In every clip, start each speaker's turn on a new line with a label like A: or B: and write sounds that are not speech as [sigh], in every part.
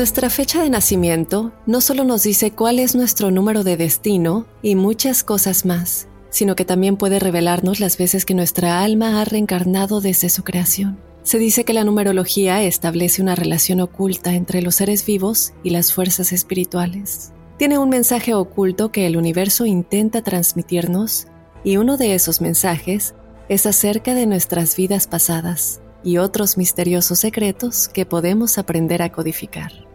A: Nuestra fecha de nacimiento no solo nos dice cuál es nuestro número de destino y muchas cosas más, sino que también puede revelarnos las veces que nuestra alma ha reencarnado desde su creación. Se dice que la numerología establece una relación oculta entre los seres vivos y las fuerzas espirituales. Tiene un mensaje oculto que el universo intenta transmitirnos y uno de esos mensajes es acerca de nuestras vidas pasadas y otros misteriosos secretos que podemos aprender a codificar.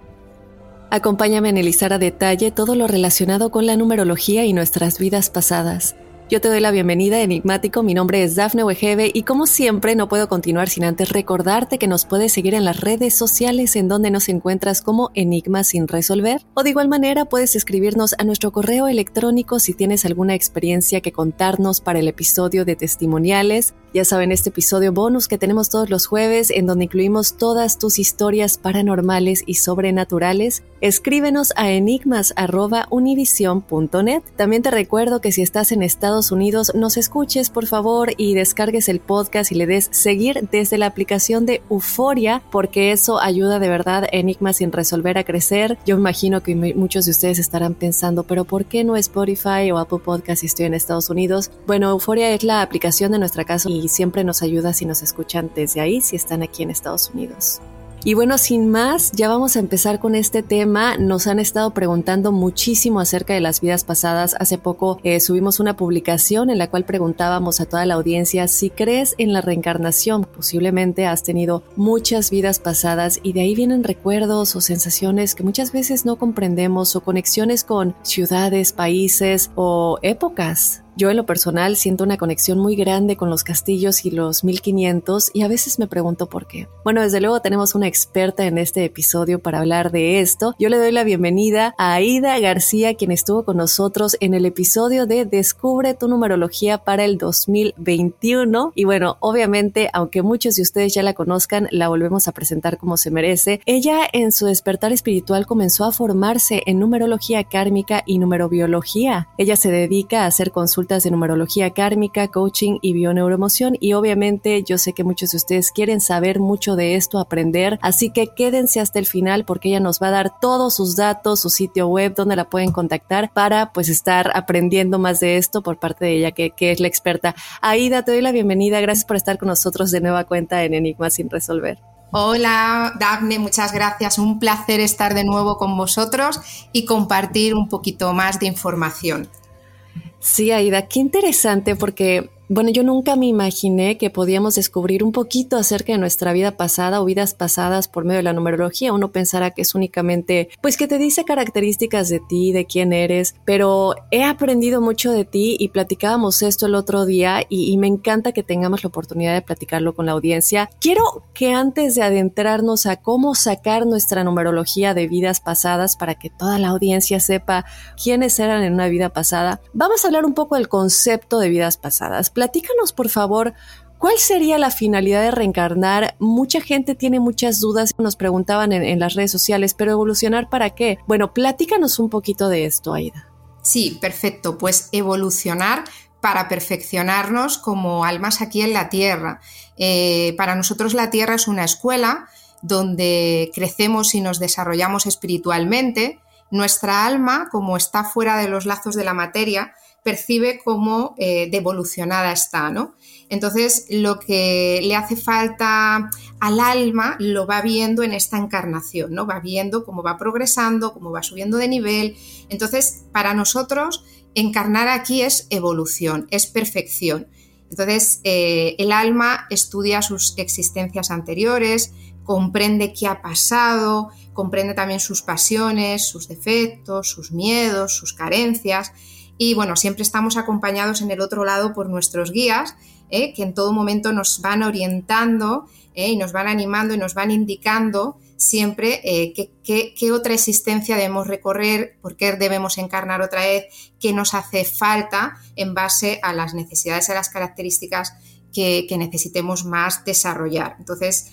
A: Acompáñame a analizar a detalle todo lo relacionado con la numerología y nuestras vidas pasadas. Yo te doy la bienvenida, Enigmático. Mi nombre es Dafne Wegebe y como siempre no puedo continuar sin antes recordarte que nos puedes seguir en las redes sociales en donde nos encuentras como Enigma sin resolver o de igual manera puedes escribirnos a nuestro correo electrónico si tienes alguna experiencia que contarnos para el episodio de testimoniales. Ya saben, este episodio bonus que tenemos todos los jueves en donde incluimos todas tus historias paranormales y sobrenaturales. Escríbenos a enigmas.univision.net. También te recuerdo que si estás en Estados Unidos, nos escuches por favor y descargues el podcast y le des seguir desde la aplicación de Euforia, porque eso ayuda de verdad a Enigmas sin resolver a crecer. Yo imagino que muchos de ustedes estarán pensando, pero ¿por qué no Spotify o Apple Podcast si estoy en Estados Unidos? Bueno, Euforia es la aplicación de nuestra casa y siempre nos ayuda si nos escuchan desde ahí, si están aquí en Estados Unidos. Y bueno, sin más, ya vamos a empezar con este tema. Nos han estado preguntando muchísimo acerca de las vidas pasadas. Hace poco eh, subimos una publicación en la cual preguntábamos a toda la audiencia si crees en la reencarnación. Posiblemente has tenido muchas vidas pasadas y de ahí vienen recuerdos o sensaciones que muchas veces no comprendemos o conexiones con ciudades, países o épocas. Yo en lo personal siento una conexión muy grande con los castillos y los 1500 y a veces me pregunto por qué. Bueno, desde luego tenemos una experta en este episodio para hablar de esto. Yo le doy la bienvenida a Aida García, quien estuvo con nosotros en el episodio de Descubre tu numerología para el 2021. Y bueno, obviamente, aunque muchos de ustedes ya la conozcan, la volvemos a presentar como se merece. Ella en su despertar espiritual comenzó a formarse en numerología kármica y numerobiología. Ella se dedica a hacer consultas de numerología kármica, coaching y bioneuroemoción y obviamente yo sé que muchos de ustedes quieren saber mucho de esto, aprender, así que quédense hasta el final porque ella nos va a dar todos sus datos, su sitio web, donde la pueden contactar para pues estar aprendiendo más de esto por parte de ella que, que es la experta. Aida, te doy la bienvenida, gracias por estar con nosotros de nueva cuenta en Enigma sin resolver.
B: Hola, Daphne, muchas gracias. Un placer estar de nuevo con vosotros y compartir un poquito más de información.
A: Sí, Aida, qué interesante porque Bueno, yo nunca me imaginé que podíamos descubrir un poquito acerca de nuestra vida pasada o vidas pasadas por medio de la numerología. Uno pensará que es únicamente, pues que te dice características de ti, de quién eres, pero he aprendido mucho de ti y platicábamos esto el otro día y, y me encanta que tengamos la oportunidad de platicarlo con la audiencia. Quiero que antes de adentrarnos a cómo sacar nuestra numerología de vidas pasadas para que toda la audiencia sepa quiénes eran en una vida pasada, vamos a hablar un poco del concepto de vidas pasadas. Platícanos, por favor, ¿Cuál sería la finalidad de reencarnar? Mucha gente tiene muchas dudas, nos preguntaban en, las redes sociales, pero evolucionar para qué? Bueno, platícanos un poquito de esto, Aida.
B: Sí, perfecto. Pues evolucionar para perfeccionarnos como almas aquí en la Tierra. Eh, para nosotros la Tierra es una escuela donde crecemos y nos desarrollamos espiritualmente. Nuestra alma, como está fuera de los lazos de la materia, percibe como eh, devolucionada está, ¿no? Entonces, lo que le hace falta al alma lo va viendo en esta encarnación, ¿no? Va viendo cómo va progresando, cómo va subiendo de nivel. Entonces, para nosotros, encarnar aquí es evolución, es perfección. Entonces, eh, el alma estudia sus existencias anteriores, comprende qué ha pasado, comprende también sus pasiones, sus defectos, sus miedos, sus carencias y bueno, siempre estamos acompañados en el otro lado por nuestros guías, ¿eh? que en todo momento nos van orientando ¿eh? y nos van animando y nos van indicando siempre eh, qué, otra existencia debemos recorrer, por qué debemos encarnar otra vez, qué nos hace falta en base a las necesidades a las características que, que necesitemos más desarrollar. Entonces,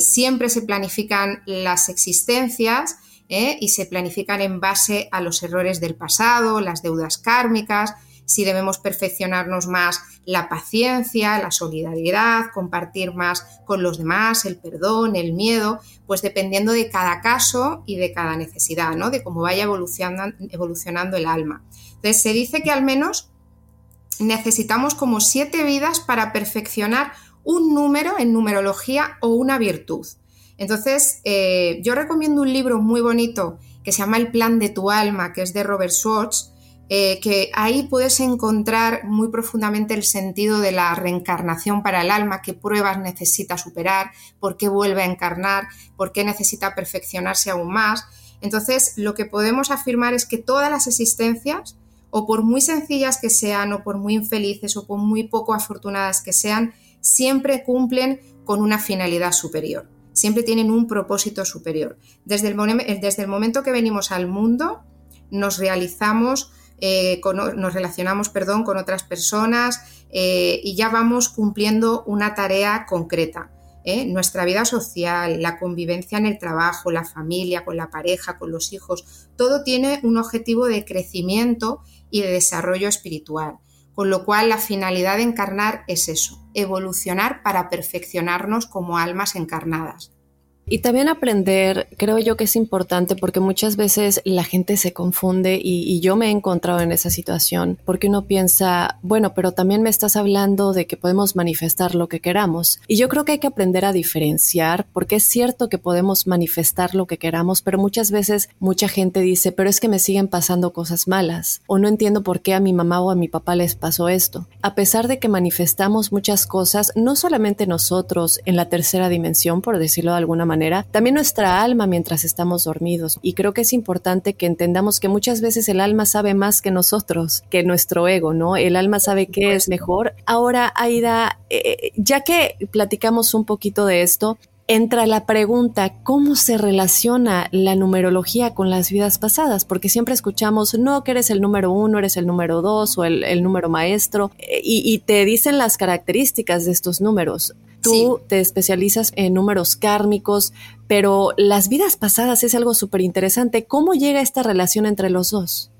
B: siempre se planifican las existencias ¿eh? y se planifican en base a los errores del pasado, las deudas kármicas, si debemos perfeccionarnos más la paciencia, la solidaridad, compartir más con los demás, el perdón, el miedo, pues dependiendo de cada caso y de cada necesidad, ¿no? de cómo vaya evolucionando, evolucionando el alma. Entonces se dice que al menos necesitamos como siete vidas para perfeccionar un número en numerología o una virtud. Entonces, eh, yo recomiendo un libro muy bonito que se llama El plan de tu alma, que es de Robert Schwartz, eh, que ahí puedes encontrar muy profundamente el sentido de la reencarnación para el alma, qué pruebas necesita superar, por qué vuelve a encarnar, por qué necesita perfeccionarse aún más. Entonces, lo que podemos afirmar es que todas las existencias, o por muy sencillas que sean, o por muy infelices, o por muy poco afortunadas que sean, siempre cumplen con una finalidad superior siempre tienen un propósito superior. Desde el, desde el momento que venimos al mundo, nos realizamos, eh, nos relacionamos perdón, con otras personas eh, y ya vamos cumpliendo una tarea concreta. ¿eh? Nuestra vida social, la convivencia en el trabajo, la familia, con la pareja, con los hijos, todo tiene un objetivo de crecimiento y de desarrollo espiritual. Con lo cual la finalidad de encarnar es eso, evolucionar para perfeccionarnos como almas encarnadas.
A: Y también aprender, creo yo que es importante porque muchas veces la gente se confunde y, yo me he encontrado en esa situación porque uno piensa, bueno, pero también me estás hablando de que podemos manifestar lo que queramos. Y yo creo que hay que aprender a diferenciar porque es cierto que podemos manifestar lo que queramos, pero muchas veces mucha gente dice, pero es que me siguen pasando cosas malas o no entiendo por qué a mi mamá o a mi papá les pasó esto. A pesar de que manifestamos muchas cosas, no solamente nosotros en la tercera dimensión, por decirlo de alguna manera, también nuestra alma mientras estamos dormidos. Y creo que es importante que entendamos que muchas veces el alma sabe más que nosotros, que nuestro ego, ¿no? El alma sabe qué es mejor. Ahora, Aida, eh, ya que platicamos un poquito de esto, entra la pregunta, ¿cómo se relaciona la numerología con las vidas pasadas? Porque siempre escuchamos, no, que eres el número uno, eres el número dos o el, número maestro, eh, y, y, te dicen las características de estos números. Tú te especializas en números kármicos, pero las vidas pasadas es algo súper interesante. ¿Cómo llega esta relación entre los dos?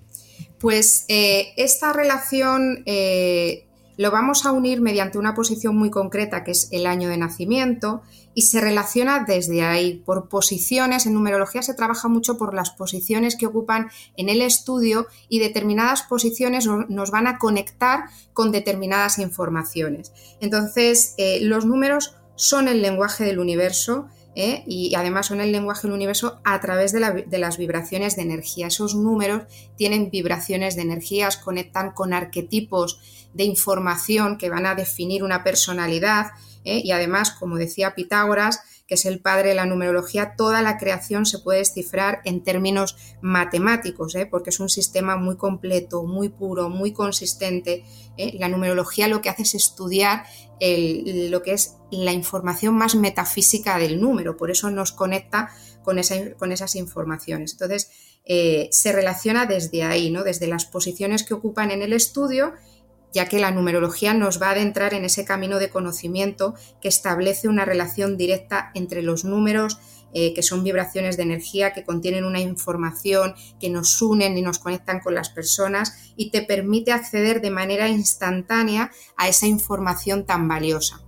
B: Pues eh, esta relación eh, lo vamos a unir mediante una posición muy concreta que es el año de nacimiento y se relaciona desde ahí por posiciones. En numerología se trabaja mucho por las posiciones que ocupan en el estudio y determinadas posiciones nos van a conectar con determinadas informaciones. Entonces, eh, los números son el lenguaje del universo ¿eh? y además son el lenguaje del universo a través de, de, las vibraciones de energía. Esos números tienen vibraciones de energías, conectan con arquetipos de información que van a definir una personalidad ¿eh? y además, como decía Pitágoras, que es el padre de la numerología, toda la creación se puede descifrar en términos matemáticos, ¿eh? porque es un sistema muy completo, muy puro, muy consistente. ¿eh? La numerología lo que hace es estudiar lo que es la información más metafísica del número, por eso nos conecta con, con esas informaciones. Entonces, se relaciona desde ahí, ¿no? desde las posiciones que ocupan en el estudio ya que la numerología nos va a adentrar en ese camino de conocimiento que establece una relación directa entre los números, eh, que son vibraciones de energía que contienen una información, que nos unen y nos conectan con las personas y te permite acceder de manera instantánea a esa información tan valiosa.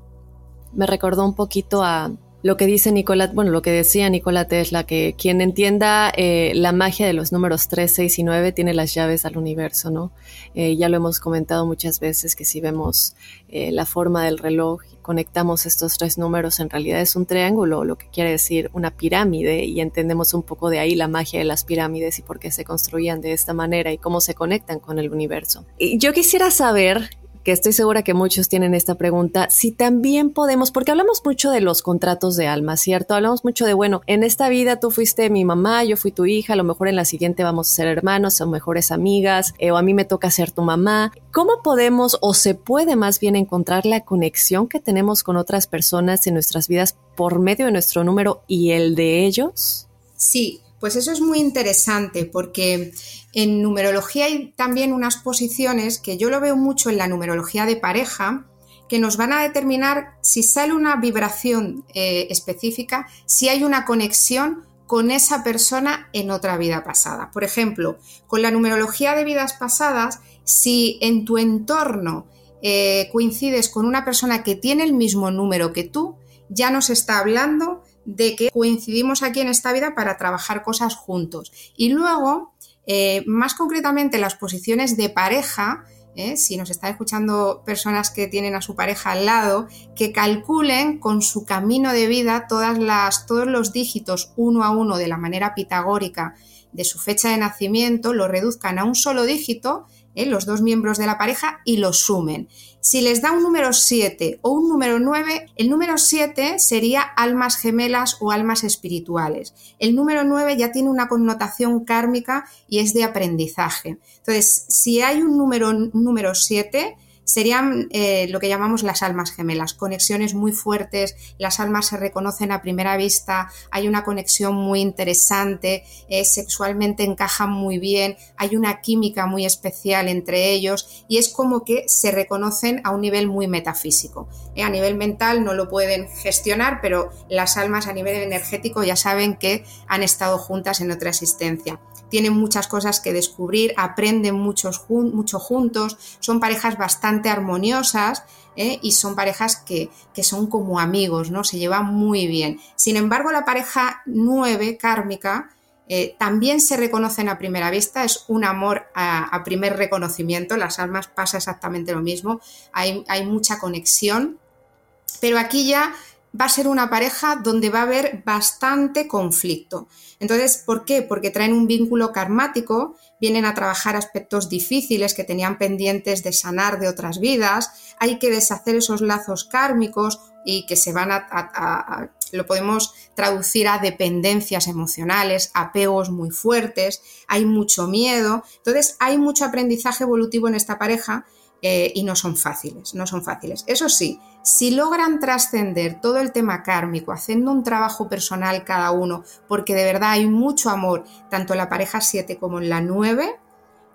A: Me recordó un poquito a lo que dice Nicolás, bueno, lo que decía Nikola Tesla, que quien entienda eh, la magia de los números 3, 6 y 9 tiene las llaves al universo, ¿no? Eh, ya lo hemos comentado muchas veces que si vemos eh, la forma del reloj y conectamos estos tres números, en realidad es un triángulo, lo que quiere decir una pirámide, y entendemos un poco de ahí la magia de las pirámides y por qué se construían de esta manera y cómo se conectan con el universo. Y yo quisiera saber que estoy segura que muchos tienen esta pregunta, si también podemos, porque hablamos mucho de los contratos de alma, ¿cierto? Hablamos mucho de, bueno, en esta vida tú fuiste mi mamá, yo fui tu hija, a lo mejor en la siguiente vamos a ser hermanos o mejores amigas, eh, o a mí me toca ser tu mamá. ¿Cómo podemos o se puede más bien encontrar la conexión que tenemos con otras personas en nuestras vidas por medio de nuestro número y el de ellos?
B: Sí, pues eso es muy interesante porque en numerología hay también unas posiciones que yo lo veo mucho en la numerología de pareja que nos van a determinar si sale una vibración eh, específica, si hay una conexión con esa persona en otra vida pasada. Por ejemplo, con la numerología de vidas pasadas, si en tu entorno eh, coincides con una persona que tiene el mismo número que tú, ya nos está hablando de que coincidimos aquí en esta vida para trabajar cosas juntos. Y luego, eh, más concretamente, las posiciones de pareja, eh, si nos están escuchando personas que tienen a su pareja al lado, que calculen con su camino de vida todas las, todos los dígitos uno a uno de la manera pitagórica de su fecha de nacimiento, lo reduzcan a un solo dígito ¿eh? los dos miembros de la pareja y los sumen. Si les da un número 7 o un número 9, el número 7 sería almas gemelas o almas espirituales. El número 9 ya tiene una connotación kármica y es de aprendizaje. Entonces, si hay un número, número 7, serían eh, lo que llamamos las almas gemelas, conexiones muy fuertes, las almas se reconocen a primera vista, hay una conexión muy interesante, eh, sexualmente encajan muy bien, hay una química muy especial entre ellos y es como que se reconocen a un nivel muy metafísico. Eh, a nivel mental no lo pueden gestionar, pero las almas a nivel energético ya saben que han estado juntas en otra existencia tienen muchas cosas que descubrir, aprenden mucho juntos, son parejas bastante armoniosas ¿eh? y son parejas que, son como amigos, ¿no? Se llevan muy bien. Sin embargo, la pareja nueve kármica eh, también se reconocen a primera vista, es un amor a, primer reconocimiento, las almas pasa exactamente lo mismo, hay, hay mucha conexión, pero aquí ya va a ser una pareja donde va a haber bastante conflicto. Entonces, ¿por qué? Porque traen un vínculo karmático, vienen a trabajar aspectos difíciles que tenían pendientes de sanar de otras vidas, hay que deshacer esos lazos kármicos y que se van a, lo podemos traducir a dependencias emocionales, apegos muy fuertes, hay mucho miedo, entonces hay mucho aprendizaje evolutivo en esta pareja eh, y no son fáciles, no son fáciles. Eso sí, si logran trascender todo el tema kármico, haciendo un trabajo personal cada uno, porque de verdad hay mucho amor, tanto en la pareja 7 como en la 9,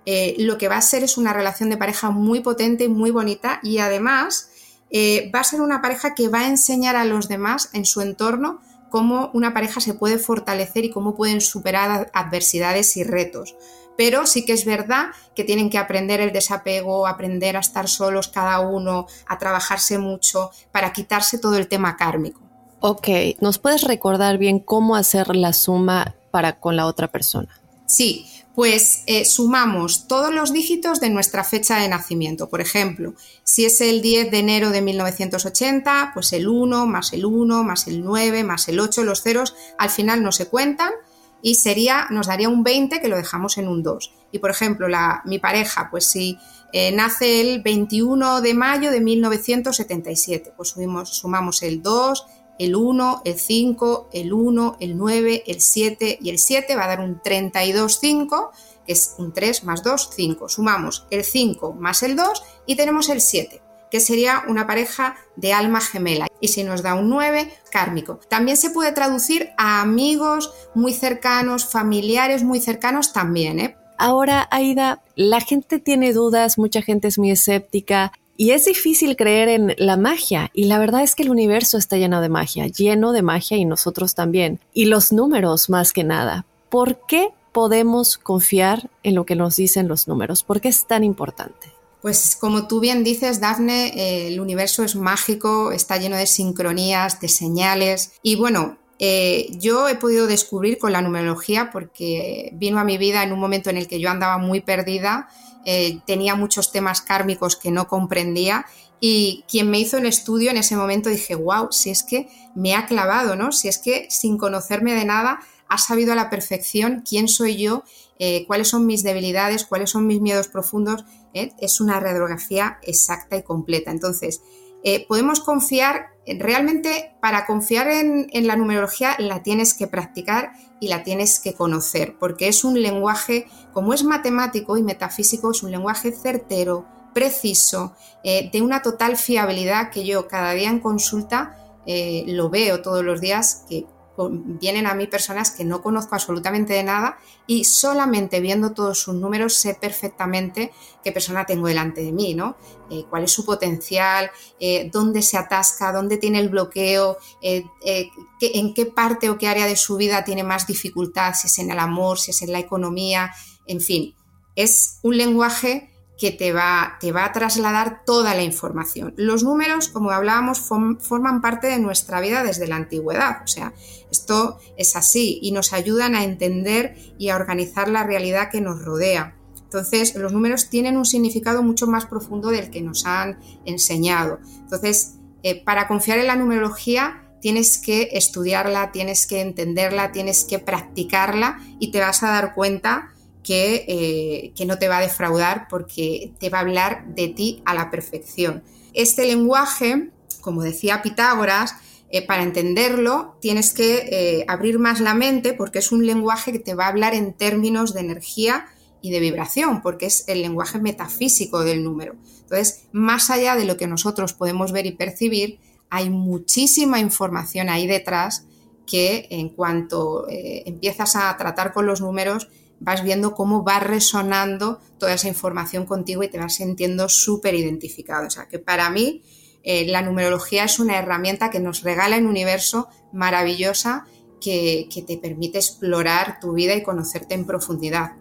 B: eh, lo que va a ser es una relación de pareja muy potente y muy bonita y además eh, va a ser una pareja que va a enseñar a los demás en su entorno cómo una pareja se puede fortalecer y cómo pueden superar adversidades y retos pero sí que es verdad que tienen que aprender el desapego, aprender a estar solos cada uno, a trabajarse mucho para quitarse todo el tema kármico.
A: Ok, ¿nos puedes recordar bien cómo hacer la suma para con la otra persona?
B: Sí, pues eh, sumamos todos los dígitos de nuestra fecha de nacimiento. Por ejemplo, si es el 10 de enero de 1980, pues el 1 más el 1 más el 9 más el 8, los ceros al final no se cuentan y sería, nos daría un 20 que lo dejamos en un 2. Y por ejemplo, mi pareja, pues si eh, nace el 21 de mayo de 1977, pues sumamos el 2, el 1, el 5, el 1, el 9, el 7 y el 7 va a dar un 32, 5, que es un 3 más 2, 5. Sumamos el 5 más el 2 y tenemos el 7 que sería una pareja de alma gemela. Y si nos da un 9, kármico. También se puede traducir a amigos muy cercanos, familiares muy cercanos también, ¿eh?
A: Ahora, Aida, la gente tiene dudas, mucha gente es muy escéptica. Y es difícil creer en la magia, y la verdad es que el universo está lleno de magia, lleno de magia y nosotros también, y los números más que nada. ¿Por qué podemos confiar en lo que nos dicen los números? ¿Por qué es tan importante?
B: Pues como tú bien dices, Dafne, eh, el universo es mágico, está lleno de sincronías, de señales, y bueno, eh, yo he podido descubrir con la numerología porque vino a mi vida en un momento en el que yo andaba muy perdida, eh, tenía muchos temas kármicos que no comprendía y quien me hizo el estudio en ese momento dije, wow, si es que me ha clavado, ¿no? Si es que sin conocerme de nada ha sabido a la perfección quién soy yo, cuáles son mis debilidades, cuáles son mis miedos profundos. Es una radiografía exacta y completa. Entonces, eh, podemos confiar, realmente para confiar en, la numerología la tienes que practicar y la tienes que conocer, porque es un lenguaje, como es matemático y metafísico, es un lenguaje certero, preciso, eh, de una total fiabilidad que yo cada día en consulta eh, lo veo todos los días, que vienen a mí personas que no conozco absolutamente de nada y solamente viendo todos sus números sé perfectamente qué persona tengo delante de mí, ¿no? Eh, cuál es su potencial, eh, dónde se atasca, dónde tiene el bloqueo, eh, en qué parte o qué área de su vida tiene más dificultad, si es en el amor, si es en la economía, en fin. Es un lenguaje que te va, te va a trasladar toda la información. Los números, como hablábamos, forman parte de nuestra vida desde la antigüedad. O sea, esto es así y nos ayudan a entender y a organizar la realidad que nos rodea. Entonces, los números tienen un significado mucho más profundo del que nos han enseñado. Entonces, eh, para confiar en la numerología, tienes que estudiarla, tienes que entenderla, tienes que practicarla y te vas a dar cuenta eh, que, no te va a defraudar porque te va a hablar de ti a la perfección. Este lenguaje, como decía Pitágoras, eh, para entenderlo tienes que eh, abrir más la mente porque es un lenguaje que te va a hablar en términos de energía y de vibración, porque es el lenguaje metafísico del número. Entonces, más allá de lo que nosotros podemos ver y percibir, hay muchísima información ahí detrás que en cuanto empiezas a tratar con los números, vas viendo cómo va resonando toda esa información contigo y te vas sintiendo súper identificado. O sea, que para mí eh, la numerología es una herramienta que nos regala el universo maravillosa que te permite explorar tu vida y conocerte en profundidad.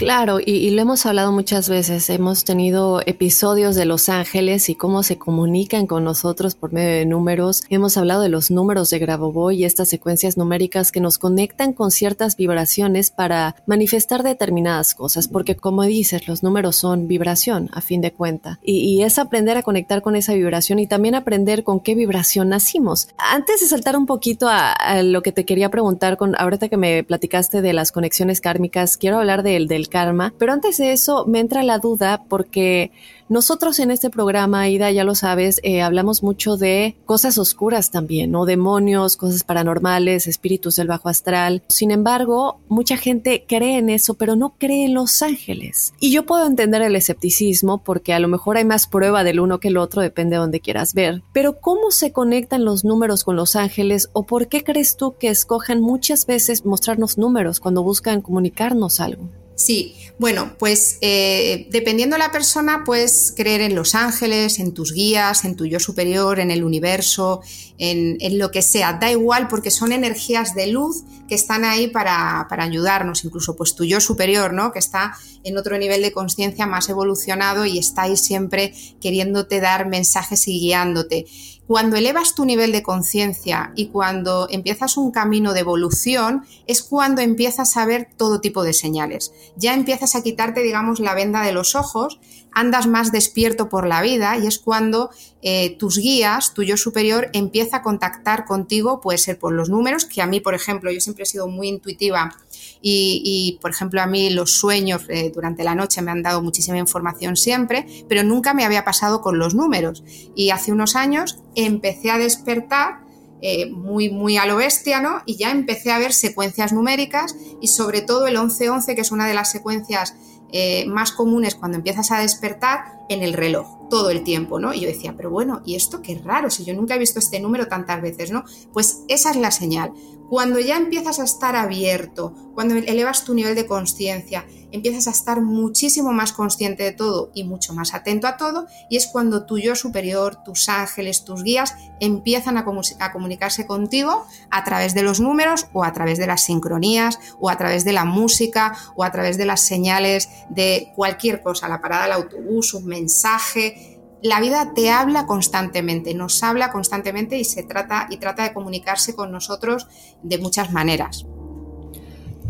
A: Claro, y, lo hemos hablado muchas veces. Hemos tenido episodios de los ángeles y cómo se comunican con nosotros por medio de números. Hemos hablado de los números de Grabovoi y estas secuencias numéricas que nos conectan con ciertas vibraciones para manifestar determinadas cosas, porque como dices, los números son vibración a fin de cuenta. Y, es aprender a conectar con esa vibración y también aprender con qué vibración nacimos. Antes de saltar un poquito a, lo que te quería preguntar, con ahorita que me platicaste de las conexiones kármicas, quiero hablar del, del karma. Pero antes de eso me entra la duda porque nosotros en este programa, Ida, ya lo sabes, eh, hablamos mucho de cosas oscuras también, ¿no? Demonios, cosas paranormales, espíritus del bajo astral. Sin embargo, mucha gente cree en eso, pero no cree en los ángeles. Y yo puedo entender el escepticismo porque a lo mejor hay más prueba del uno que el otro, depende de donde quieras ver. Pero ¿cómo se conectan los números con los ángeles o por qué crees tú que escojan muchas veces mostrarnos números cuando buscan comunicarnos algo?
B: Sí, bueno, pues eh, dependiendo de la persona, puedes creer en los ángeles, en tus guías, en tu yo superior, en el universo, en, lo que sea. Da igual porque son energías de luz que están ahí para, para ayudarnos, incluso pues tu yo superior, ¿no? Que está en otro nivel de conciencia más evolucionado y está ahí siempre queriéndote dar mensajes y guiándote. Cuando elevas tu nivel de conciencia y cuando empiezas un camino de evolución, es cuando empiezas a ver todo tipo de señales. Ya empiezas a quitarte, digamos, la venda de los ojos, andas más despierto por la vida y es cuando eh, tus guías, tu yo superior, empieza a contactar contigo, puede ser por los números, que a mí, por ejemplo, yo siempre he sido muy intuitiva y, por ejemplo, a mí los sueños eh, durante la noche me han dado muchísima información siempre, pero nunca me había pasado con los números. Y hace unos años empecé a despertar eh, muy, muy a lo bestia, ¿no? Y ya empecé a ver secuencias numéricas y sobre todo el 1111, que es una de las secuencias eh, más comunes cuando empiezas a despertar en el reloj todo el tiempo, ¿no? Y yo decía, pero bueno, ¿y esto qué raro? Si yo nunca he visto este número tantas veces, ¿no? Pues esa es la señal. Cuando ya empiezas a estar abierto, cuando elevas tu nivel de conciencia empiezas a estar muchísimo más consciente de todo y mucho más atento a todo y es cuando tu yo superior, tus ángeles, tus guías empiezan a, a comunicarse contigo a través de los números o a través de las sincronías o a través de la música o a través de las señales de cualquier cosa, la parada del autobús, un mensaje, la vida te habla constantemente, nos habla constantemente y se trata y trata de comunicarse con nosotros de muchas maneras.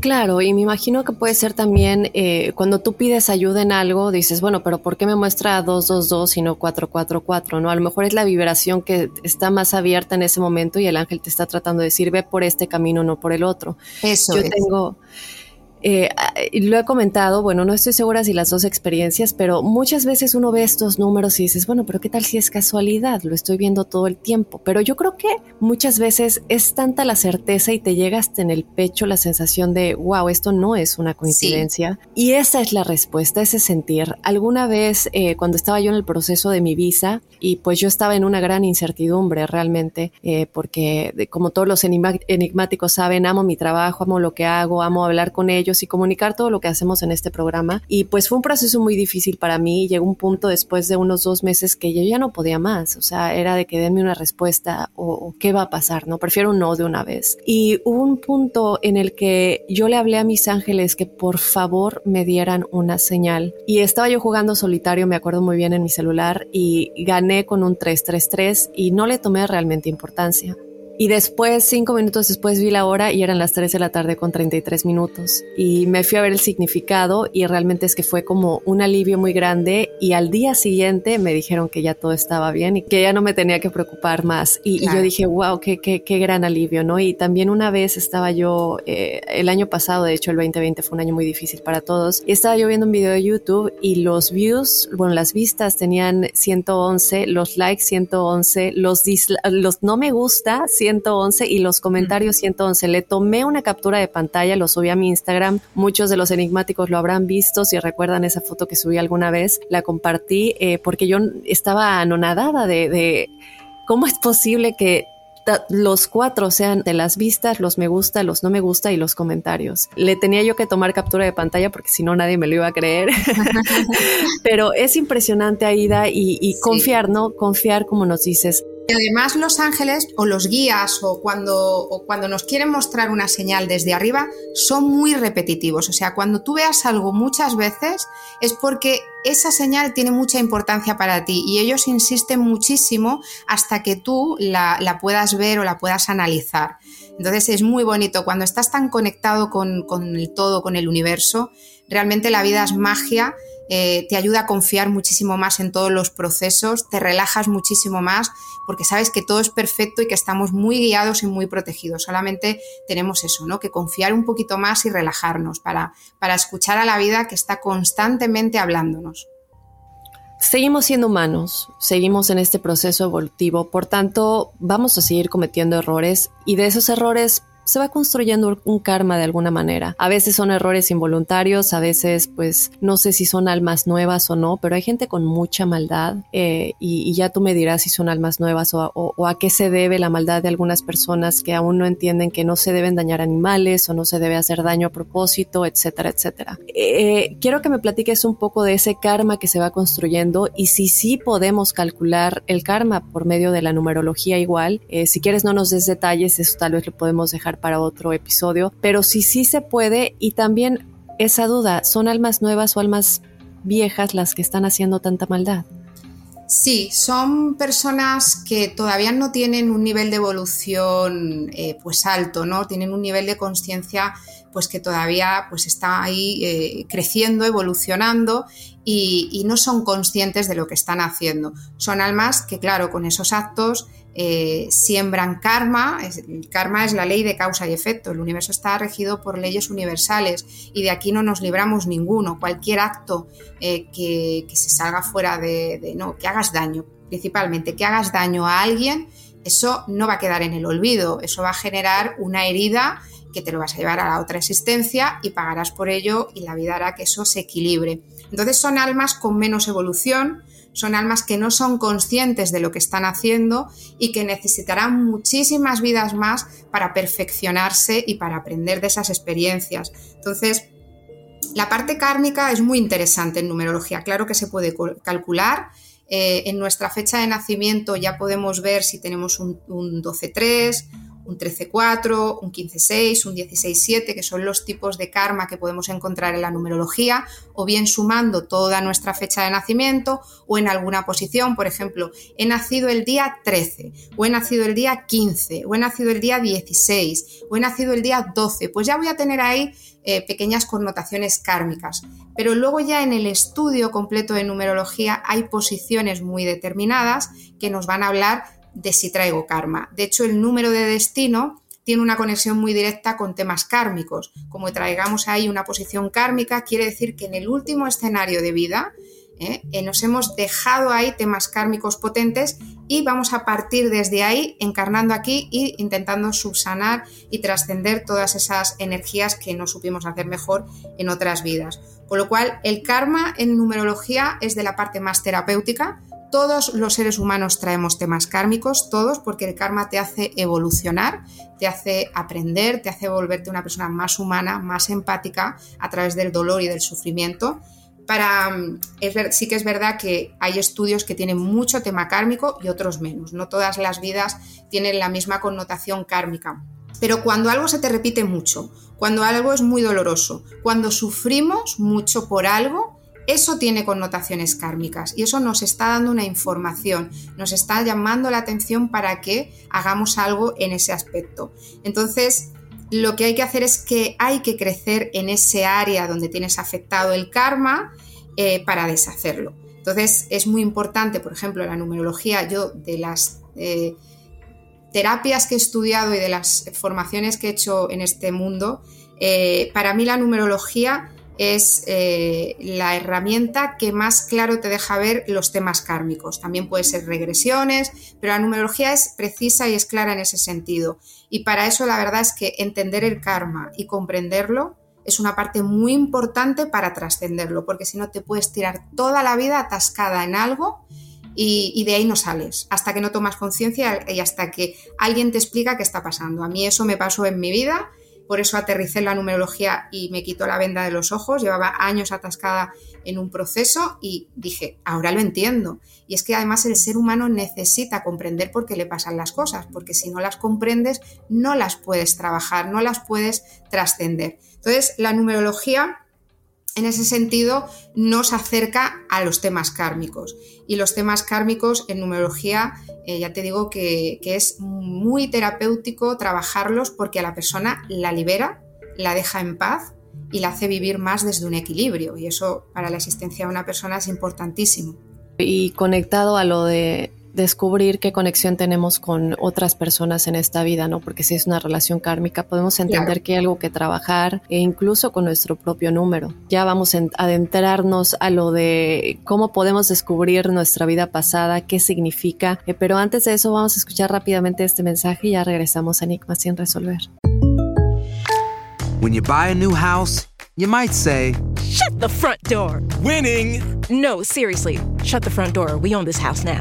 A: Claro, y me imagino que puede ser también eh, cuando tú pides ayuda en algo, dices, bueno, pero ¿por qué me muestra 222 y no 444? ¿no? A lo mejor es la vibración que está más abierta en ese momento y el ángel te está tratando de decir, ve por este camino, no por el otro.
B: Eso
A: Yo tengo eh, lo he comentado, bueno, no estoy segura si las dos experiencias, pero muchas veces uno ve estos números y dices, bueno, pero ¿qué tal si es casualidad? Lo estoy viendo todo el tiempo. Pero yo creo que muchas veces es tanta la certeza y te llega hasta en el pecho la sensación de, wow, esto no es una coincidencia. Y esa es la respuesta, ese sentir. Alguna vez, eh, cuando estaba yo en el proceso de mi visa, y pues yo estaba en una gran incertidumbre realmente, eh, porque como todos los enigmáticos saben, amo mi trabajo, amo lo que hago, amo hablar con ellos y comunicar todo lo que hacemos en este programa. Y pues fue un proceso muy difícil para mí. Llegó un punto después de unos dos meses que yo ya no podía más. O sea, era de que denme una respuesta o, qué va a pasar, ¿no? Prefiero un no de una vez. Y hubo un punto en el que yo le hablé a mis ángeles que por favor me dieran una señal. Y estaba yo jugando solitario, me acuerdo muy bien en mi celular, y gané con un 333 y no le tomé realmente importancia. Y después, cinco minutos después, vi la hora y eran las 3 de la tarde con 33 minutos. Y me fui a ver el significado y realmente es que fue como un alivio muy grande. Y al día siguiente me dijeron que ya todo estaba bien y que ya no me tenía que preocupar más. Y, yo dije, wow, qué, qué, qué, gran alivio, ¿no? Y también una vez estaba yo, eh, el año pasado, de hecho el 2020 fue un año muy difícil para todos, y estaba yo viendo un video de YouTube y los views, bueno, las vistas tenían 111, los likes 111, los, los no me gusta 111 y los comentarios 111. Le tomé una captura de pantalla, lo subí a mi Instagram. Muchos de los enigmáticos lo habrán visto. Si recuerdan esa foto que subí alguna vez, la compartí eh, porque yo estaba anonadada de, de cómo es posible que los cuatro sean de las vistas, los me gusta, los no me gusta y los comentarios. Le tenía yo que tomar captura de pantalla porque si no nadie me lo iba a creer. [laughs] Pero es impresionante, Aida, y, confiar, ¿no? Confiar, como nos dices,
B: además los ángeles o los guías o cuando, cuando nos quieren mostrar una señal desde arriba son muy repetitivos. O sea, cuando tú veas algo muchas veces es porque esa señal tiene mucha importancia para ti y ellos insisten muchísimo hasta que tú la, puedas ver o la puedas analizar. Entonces es muy bonito cuando estás tan conectado con, con el todo, con el universo. Realmente la vida es magia eh, te ayuda a confiar muchísimo más en todos los procesos, te relajas muchísimo más porque sabes que todo es perfecto y que estamos muy guiados y muy protegidos. Solamente tenemos eso, ¿no? Que confiar un poquito más y relajarnos para, para escuchar a la vida que está constantemente hablándonos.
A: Seguimos siendo humanos, seguimos en este proceso evolutivo, por tanto vamos a seguir cometiendo errores y de esos errores se va construyendo un karma de alguna manera. A veces son errores involuntarios, a veces pues no sé si son almas nuevas o no, pero hay gente con mucha maldad eh, y, ya tú me dirás si son almas nuevas o, a qué se debe la maldad de algunas personas que aún no entienden que no se deben dañar animales o no se debe hacer daño a propósito, etcétera, etcétera. Eh, quiero que me platiques un poco de ese karma que se va construyendo y si sí podemos calcular el karma por medio de la numerología igual. Eh, si quieres no nos des detalles, eso tal vez lo podemos dejar para otro episodio, pero sí sí se puede y también esa duda, ¿son almas nuevas o almas viejas las que están haciendo tanta maldad?
B: Sí, son personas que todavía no tienen un nivel de evolución eh, pues alto, ¿no? Tienen un nivel de conciencia pues que todavía pues está ahí eh, creciendo, evolucionando y, no son conscientes de lo que están haciendo. Son almas que, claro, con esos actos eh, siembran karma. karma es la ley de causa y efecto. El universo está regido por leyes universales y de aquí no nos libramos ninguno. Cualquier acto eh, que, se salga fuera de, no, que hagas daño, principalmente que hagas daño a alguien, eso no va a quedar en el olvido. Eso va a generar una herida que te lo vas a llevar a la otra existencia y pagarás por ello y la vida hará que eso se equilibre. Entonces son almas con menos evolución, son almas que no son conscientes de lo que están haciendo y que necesitarán muchísimas vidas más para perfeccionarse y para aprender de esas experiencias. Entonces, La parte kármica es muy interesante en numerología. Claro que se puede calcular. Eh, en nuestra fecha de nacimiento ya podemos ver si tenemos un, un 12-3, un 13-4, un 15-6, un 16-7, que son los tipos de karma que podemos encontrar en la numerología, o bien sumando toda nuestra fecha de nacimiento o en alguna posición, por ejemplo, he nacido el día 13, o he nacido el día 15, o he nacido el día 16, o he nacido el día 12, pues ya voy a tener ahí eh, pequeñas connotaciones kármicas. Pero luego ya en el estudio completo de numerología hay posiciones muy determinadas que nos van a hablar de si traigo karma. De hecho, el número de destino tiene una conexión muy directa con temas kármicos. Como traigamos ahí una posición kármica, quiere decir que en el último escenario de vida ¿eh? Eh, nos hemos dejado ahí temas kármicos potentes y vamos a partir desde ahí encarnando aquí e intentando subsanar y trascender todas esas energías que no supimos hacer mejor en otras vidas. Con lo cual, el karma en numerología es de la parte más terapéutica, todos los seres humanos traemos temas kármicos, todos, porque el karma te hace evolucionar, te hace aprender, te hace volverte una persona más humana, más empática a través del dolor y del sufrimiento. Para, mm, sí que es verdad que hay estudios que tienen mucho tema kármico y otros menos. No todas las vidas tienen la misma connotación kármica. Pero cuando algo se te repite mucho, cuando algo es muy doloroso, cuando sufrimos mucho por algo, eso tiene connotaciones kármicas y eso nos está dando una información, nos está llamando la atención para que hagamos algo en ese aspecto. Entonces, lo que hay que hacer es que hay que crecer en ese área donde tienes afectado el karma eh, para deshacerlo. Entonces, es muy importante, por ejemplo, la numerología, yo de las... Eh, terapias que he estudiado y de las formaciones que he hecho en este mundo, eh, para mí la numerología es eh, la herramienta que más claro te deja ver los temas kármicos. También puede ser regresiones, pero la numerología es precisa y es clara en ese sentido. Y para eso la verdad es que entender el karma y comprenderlo es una parte muy importante para trascenderlo, porque si no te puedes tirar toda la vida atascada en algo y, y, de ahí no sales, hasta que no tomas conciencia y hasta que alguien te explica qué está pasando. A mí eso me pasó en mi vida por eso aterricé en la numerología y me quitó la venda de los ojos, llevaba años atascada en un proceso y dije, ahora lo entiendo. Y es que además el ser humano necesita comprender por qué le pasan las cosas, porque si no las comprendes no las puedes trabajar, no las puedes trascender. Entonces, la numerología en ese sentido nos acerca a los temas kármicos. Y los temas kármicos en numerología, eh, ya te digo que, es muy terapéutico trabajarlos porque a la persona la libera, la deja en paz y la hace vivir más desde un equilibrio. Y eso para la existencia de una persona es importantísimo.
A: Y conectado a lo de descubrir qué conexión tenemos con otras personas en esta vida, ¿no? Porque si es una relación kármica, podemos entender que hay algo que trabajar e incluso con nuestro propio número. Ya vamos a adentrarnos a lo de cómo podemos descubrir nuestra vida pasada, qué significa, eh, pero antes de eso vamos a escuchar rápidamente este mensaje y ya regresamos a Enigma sin resolver.
C: When you buy a new house, you might say,
D: Shut the front door!
E: Winning!
D: No, seriously, shut the front door. We own this house now.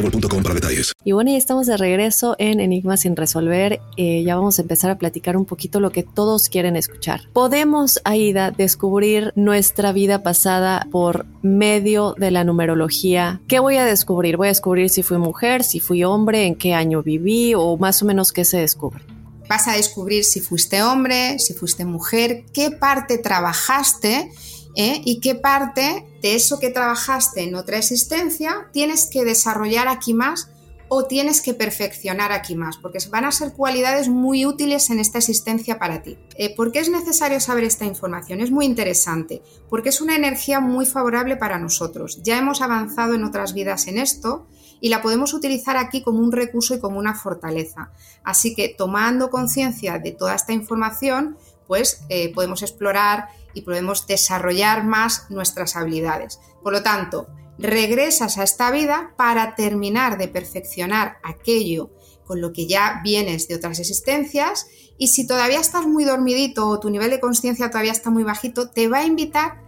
F: para detalles.
A: Y bueno, ya estamos de regreso en Enigma sin resolver. Eh, ya vamos a empezar a platicar un poquito lo que todos quieren escuchar. ¿Podemos, Aida, descubrir nuestra vida pasada por medio de la numerología? ¿Qué voy a descubrir? Voy a descubrir si fui mujer, si fui hombre, en qué año viví o más o menos qué se descubre.
B: Vas a descubrir si fuiste hombre, si fuiste mujer, qué parte trabajaste ¿eh? y qué parte de eso que trabajaste en otra existencia tienes que desarrollar aquí más o tienes que perfeccionar aquí más, porque van a ser cualidades muy útiles en esta existencia para ti. Eh, ¿Por qué es necesario saber esta información? Es muy interesante, porque es una energía muy favorable para nosotros. Ya hemos avanzado en otras vidas en esto y la podemos utilizar aquí como un recurso y como una fortaleza. Así que tomando conciencia de toda esta información, pues eh, podemos explorar y podemos desarrollar más nuestras habilidades. Por lo tanto, regresas a esta vida para terminar de perfeccionar aquello con lo que ya vienes de otras existencias y si todavía estás muy dormidito o tu nivel de conciencia todavía está muy bajito, te va a invitar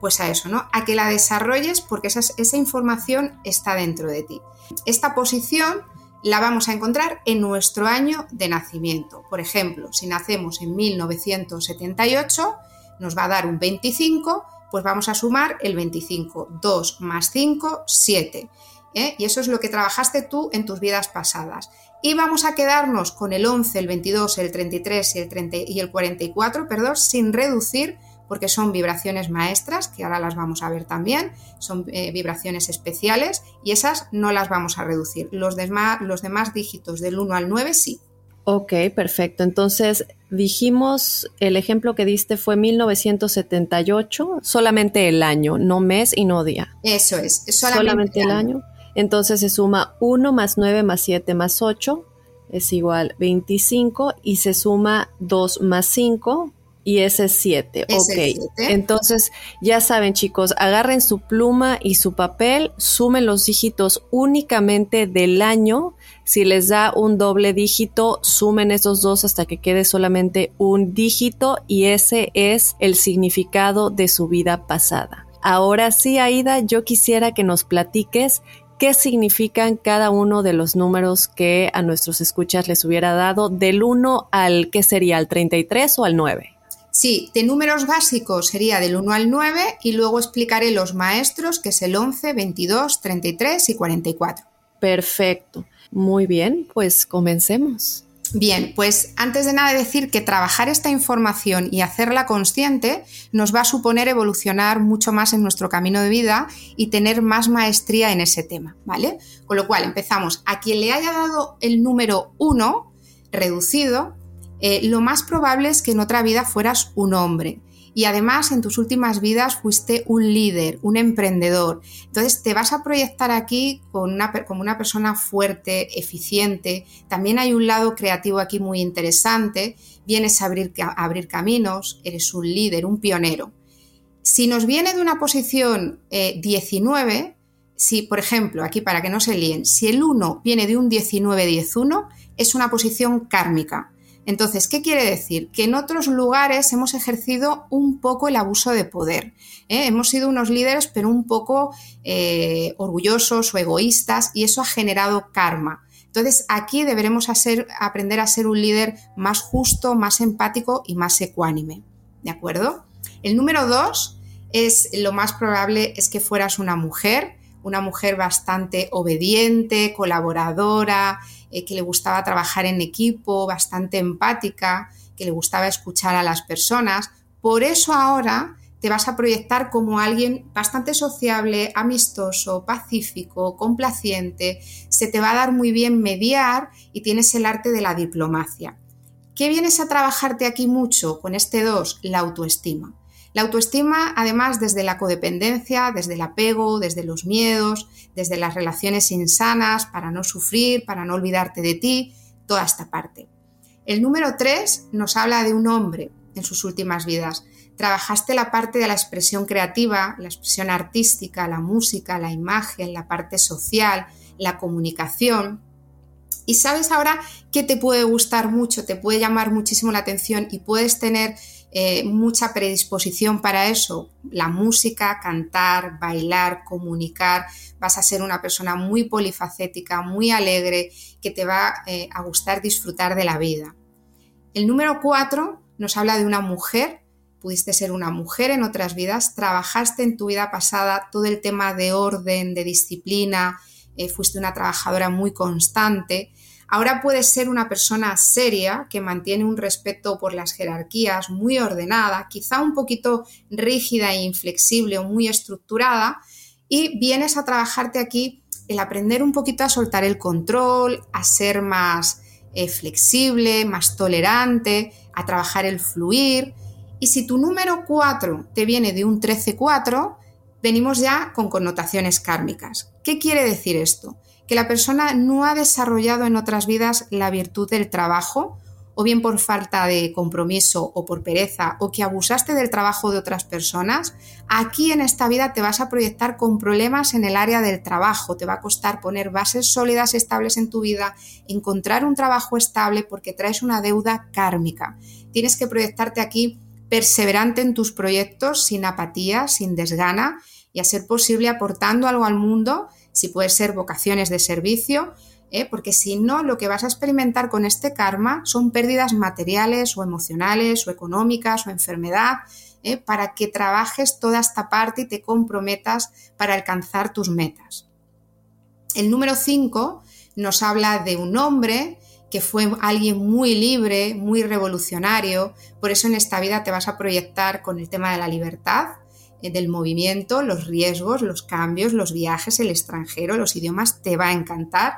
B: pues a eso, ¿no? A que la desarrolles porque esa, esa información está dentro de ti. Esta posición la vamos a encontrar en nuestro año de nacimiento. Por ejemplo, si nacemos en 1978, nos va a dar un 25 pues vamos a sumar el 25. 2 más 5, 7. ¿eh? Y eso es lo que trabajaste tú en tus vidas pasadas. Y vamos a quedarnos con el 11, el 22, el 33 y el, 30 y el 44, perdón, sin reducir, porque son vibraciones maestras, que ahora las vamos a ver también, son eh, vibraciones especiales y esas no las vamos a reducir. Los los demás dígitos del 1 al 9 sí.
A: Ok, perfecto. Entonces, dijimos, el ejemplo que diste fue 1978, solamente el año, no mes y no día.
B: Eso es,
A: solamente, el año. Entonces se suma 1 más 9 más 7 más 8 es igual 25 y se suma 2 más 5 y ese es 7. Ok. Entonces, ya saben, chicos, agarren su pluma y su papel, sumen los dígitos únicamente del año. Si les da un doble dígito, sumen esos dos hasta que quede solamente un dígito y ese es el significado de su vida pasada. Ahora sí, Aida, yo quisiera que nos platiques qué significan cada uno de los números que a nuestros escuchas les hubiera dado del 1 al, ¿qué sería? ¿Al 33 o al 9?
B: Sí, de números básicos sería del 1 al 9 y luego explicaré los maestros, que es el 11, 22, 33 y 44.
A: Perfecto. Muy bien, pues comencemos.
B: Bien, pues antes de nada decir que trabajar esta información y hacerla consciente nos va a suponer evolucionar mucho más en nuestro camino de vida y tener más maestría en ese tema, ¿vale? Con lo cual empezamos. A quien le haya dado el número 1 reducido, eh, lo más probable es que en otra vida fueras un hombre. Y además en tus últimas vidas fuiste un líder, un emprendedor. Entonces te vas a proyectar aquí como una persona fuerte, eficiente. También hay un lado creativo aquí muy interesante. Vienes a abrir, caminos, eres un líder, un pionero. Si nos viene de una posición 19, eh, si por ejemplo, aquí para que no se líen, si el 1 viene de un 19-10-1, es una posición kármica entonces, ¿qué quiere decir? Que en otros lugares hemos ejercido un poco el abuso de poder. ¿eh? Hemos sido unos líderes, pero un poco eh, orgullosos o egoístas, y eso ha generado karma. Entonces, aquí deberemos aprender a ser un líder más justo, más empático y más ecuánime. ¿De acuerdo? El número dos es lo más probable es que fueras una mujer, una mujer bastante obediente, colaboradora, eh, que le gustaba trabajar en equipo, bastante empática, que le gustaba escuchar a las personas. Por eso ahora te vas a proyectar como alguien bastante sociable, amistoso, pacífico, complaciente, se te va a dar muy bien mediar y tienes el arte de la diplomacia. ¿Qué vienes a trabajarte aquí mucho con este 2? La autoestima. La autoestima, además, desde la codependencia, desde el apego, desde los miedos, desde las relaciones insanas, para no sufrir, para no olvidarte de ti, toda esta parte. El número 3 nos habla de un hombre en sus últimas vidas. Trabajaste la parte de la expresión creativa, la expresión artística, la música, la imagen, la parte social, la comunicación. Y sabes ahora que te puede gustar mucho, te puede llamar muchísimo la atención y puedes tener eh, mucha predisposición para eso, la música, cantar, bailar, comunicar, vas a ser una persona muy polifacética, muy alegre, que te va eh, a gustar disfrutar de la vida. El número cuatro nos habla de una mujer, pudiste ser una mujer en otras vidas, trabajaste en tu vida pasada todo el tema de orden, de disciplina, eh, fuiste una trabajadora muy constante, Ahora puedes ser una persona seria que mantiene un respeto por las jerarquías, muy ordenada, quizá un poquito rígida e inflexible o muy estructurada, y vienes a trabajarte aquí el aprender un poquito a soltar el control, a ser más eh, flexible, más tolerante, a trabajar el fluir. Y si tu número 4 te viene de un 13-4, venimos ya con connotaciones kármicas. ¿Qué quiere decir esto? Que la persona no ha desarrollado en otras vidas la virtud del trabajo o bien por falta de compromiso o por pereza o que abusaste del trabajo de otras personas, aquí en esta vida te vas a proyectar con problemas en el área del trabajo, te va a costar poner bases sólidas, estables en tu vida, encontrar un trabajo estable porque traes una deuda kármica. Tienes que proyectarte aquí perseverante en tus proyectos, sin apatía, sin desgana y a ser posible aportando algo al mundo, si puede ser vocaciones de servicio, ¿eh? porque si no, lo que vas a experimentar con este karma son pérdidas materiales o emocionales o económicas o enfermedad, ¿eh? para que trabajes toda esta parte y te comprometas para alcanzar tus metas. El número 5 nos habla de un hombre que fue alguien muy libre, muy revolucionario, por eso en esta vida te vas a proyectar con el tema de la libertad, del movimiento, los riesgos, los cambios, los viajes, el extranjero, los idiomas, te va a encantar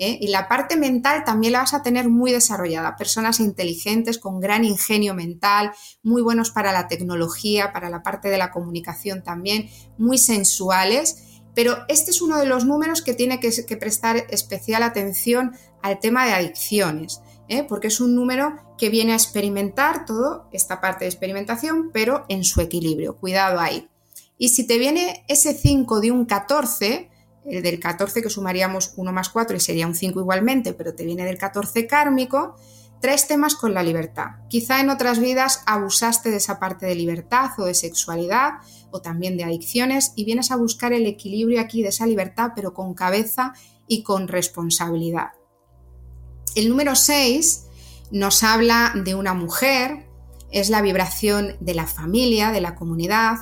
B: ¿eh? Y la parte mental también la vas a tener muy desarrollada. Personas inteligentes, con gran ingenio mental, muy buenos para la tecnología, para la parte de la comunicación también, muy sensuales. Pero este es uno de los números que tiene que, prestar especial atención al tema de adicciones, ¿eh? porque es un número que viene a experimentar todo esta parte de experimentación, pero en su equilibrio. Cuidado ahí. Y si te viene ese 5 de un 14, el del 14 que sumaríamos 1 más 4 y sería un 5 igualmente, pero te viene del 14 kármico, tres temas con la libertad. Quizá en otras vidas abusaste de esa parte de libertad o de sexualidad o también de adicciones y vienes a buscar el equilibrio aquí de esa libertad, pero con cabeza y con responsabilidad. El número 6 nos habla de una mujer, es la vibración de la familia, de la comunidad.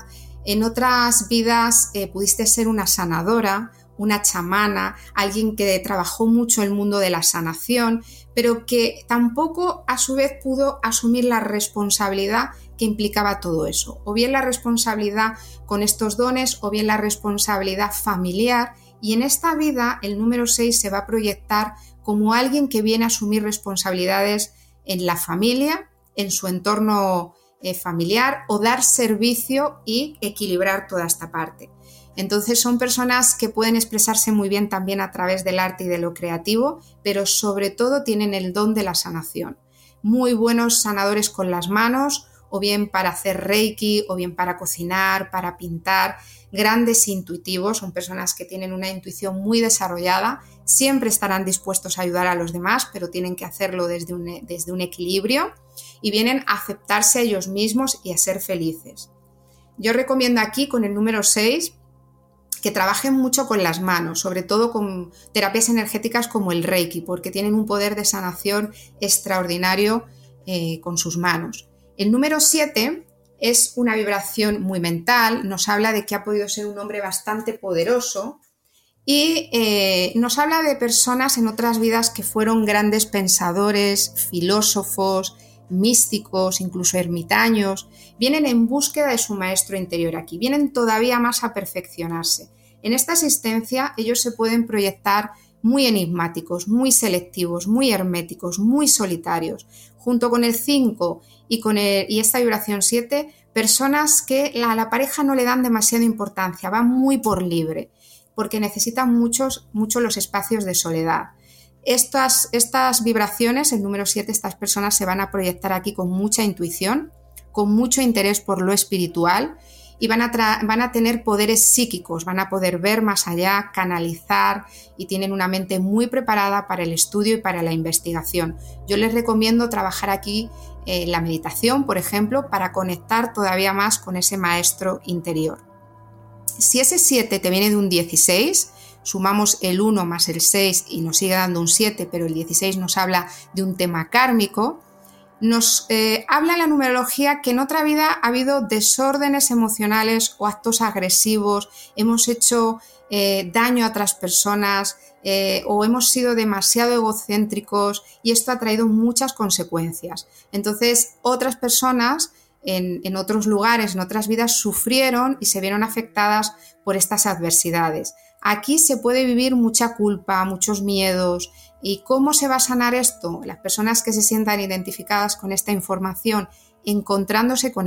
B: En otras vidas eh, pudiste ser una sanadora una chamana, alguien que trabajó mucho el mundo de la sanación, pero que tampoco a su vez pudo asumir la responsabilidad que implicaba todo eso, o bien la responsabilidad con estos dones, o bien la responsabilidad familiar, y en esta vida el número 6 se va a proyectar como alguien que viene a asumir responsabilidades en la familia, en su entorno eh, familiar, o dar servicio y equilibrar toda esta parte. Entonces son personas que pueden expresarse muy bien también a través del arte y de lo creativo, pero sobre todo tienen el don de la sanación. Muy buenos sanadores con las manos, o bien para hacer reiki, o bien para cocinar, para pintar. Grandes intuitivos, son personas que tienen una intuición muy desarrollada, siempre estarán dispuestos a ayudar a los demás, pero tienen que hacerlo desde un, desde un equilibrio y vienen a aceptarse a ellos mismos y a ser felices. Yo recomiendo aquí con el número 6 que trabajen mucho con las manos, sobre todo con terapias energéticas como el Reiki, porque tienen un poder de sanación extraordinario eh, con sus manos. El número 7 es una vibración muy mental, nos habla de que ha podido ser un hombre bastante poderoso y eh, nos habla de personas en otras vidas que fueron grandes pensadores, filósofos, místicos, incluso ermitaños, vienen en búsqueda de su maestro interior aquí, vienen todavía más a perfeccionarse. En esta asistencia ellos se pueden proyectar muy enigmáticos, muy selectivos, muy herméticos, muy solitarios. Junto con el 5 y, con y esta vibración 7, personas que a la pareja no le dan demasiada importancia, van muy por libre, porque necesitan muchos, mucho los espacios de soledad. Estas, estas vibraciones, el número 7, estas personas se van a proyectar aquí con mucha intuición, con mucho interés por lo espiritual y van a, van a tener poderes psíquicos, van a poder ver más allá, canalizar y tienen una mente muy preparada para el estudio y para la investigación. Yo les recomiendo trabajar aquí eh, la meditación, por ejemplo, para conectar todavía más con ese maestro interior. Si ese 7 te viene de un 16, sumamos el 1 más el 6 y nos sigue dando un 7, pero el 16 nos habla de un tema kármico, nos eh, habla la numerología que en otra vida ha habido desórdenes emocionales o actos agresivos, hemos hecho eh, daño a otras personas eh, o hemos sido demasiado egocéntricos y esto ha traído muchas consecuencias. Entonces, otras personas en, otros lugares, en otras vidas, sufrieron y se vieron afectadas por estas adversidades. aquí se puede vivir mucha culpa, muchos miedos. ¿Y cómo se va a sanar esto? Las personas que se sientan identificadas con esta información encontrándose con,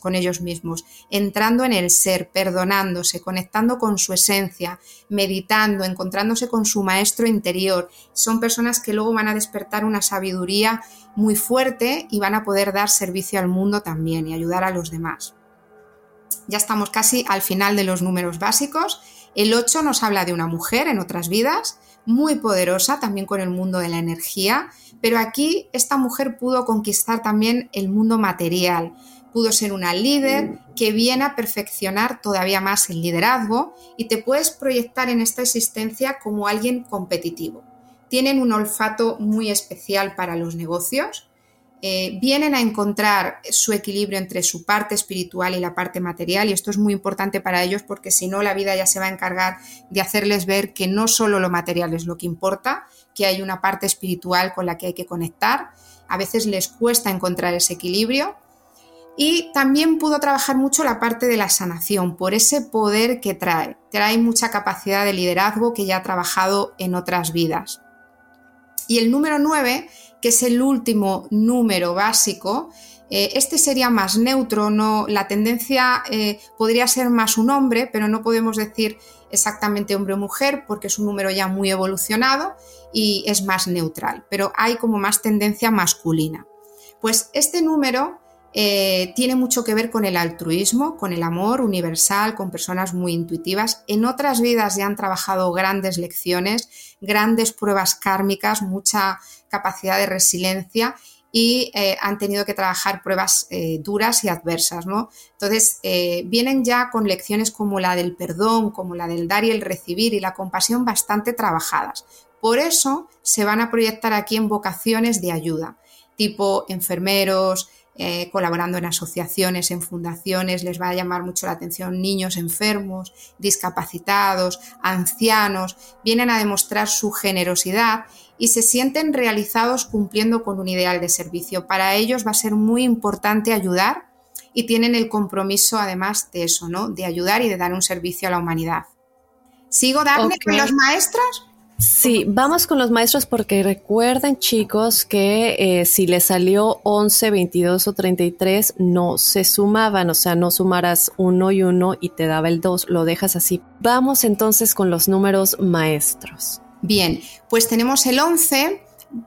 B: con ellos mismos, entrando en el ser, perdonándose, conectando con su esencia, meditando, encontrándose con su maestro interior. Son personas que luego van a despertar una sabiduría muy fuerte y van a poder dar servicio al mundo también y ayudar a los demás. Ya estamos casi al final de los números básicos. El 8 nos habla de una mujer en otras vidas, muy poderosa también con el mundo de la energía, pero aquí esta mujer pudo conquistar también el mundo material, pudo ser una líder que viene a perfeccionar todavía más el liderazgo y te puedes proyectar en esta existencia como alguien competitivo. Tienen un olfato muy especial para los negocios, eh, vienen a encontrar su equilibrio entre su parte espiritual y la parte material y esto es muy importante para ellos porque si no la vida ya se va a encargar de hacerles ver que no solo lo material es lo que importa, que hay una parte espiritual con la que hay que conectar. A veces les cuesta encontrar ese equilibrio. Y también pudo trabajar mucho la parte de la sanación por ese poder que trae. Trae mucha capacidad de liderazgo que ya ha trabajado en otras vidas. Y el número 9 que es el último número básico, eh, este sería más neutro, no, la tendencia eh, podría ser más un hombre, pero no podemos decir exactamente hombre o mujer porque es un número ya muy evolucionado y es más neutral, pero hay como más tendencia masculina. Pues este número eh, tiene mucho que ver con el altruismo, con el amor universal, con personas muy intuitivas. En otras vidas ya han trabajado grandes lecciones, grandes pruebas kármicas, mucha capacidad de resiliencia y eh, han tenido que trabajar pruebas eh, duras y adversas, ¿no? Entonces, vienen ya con lecciones como la del perdón, como la del dar y el recibir y la compasión bastante trabajadas. Por eso se van a proyectar aquí en vocaciones de ayuda, tipo enfermeros, eh, colaborando en asociaciones, en fundaciones, les va a llamar mucho la atención niños enfermos, discapacitados, ancianos, vienen a demostrar su generosidad y se sienten realizados cumpliendo con un ideal de servicio. Para ellos va a ser muy importante ayudar y tienen el compromiso además de eso, ¿no? De ayudar y de dar un servicio a la humanidad. ¿Sigo, Daphne, con los maestros?
A: Sí, vamos con los maestros porque recuerden chicos que eh, si les salió 11, 22 o 33 no se sumaban, o sea, no sumaras uno y uno y te daba el 2, lo dejas así. Vamos entonces con los números maestros.
B: Bien, pues tenemos el 11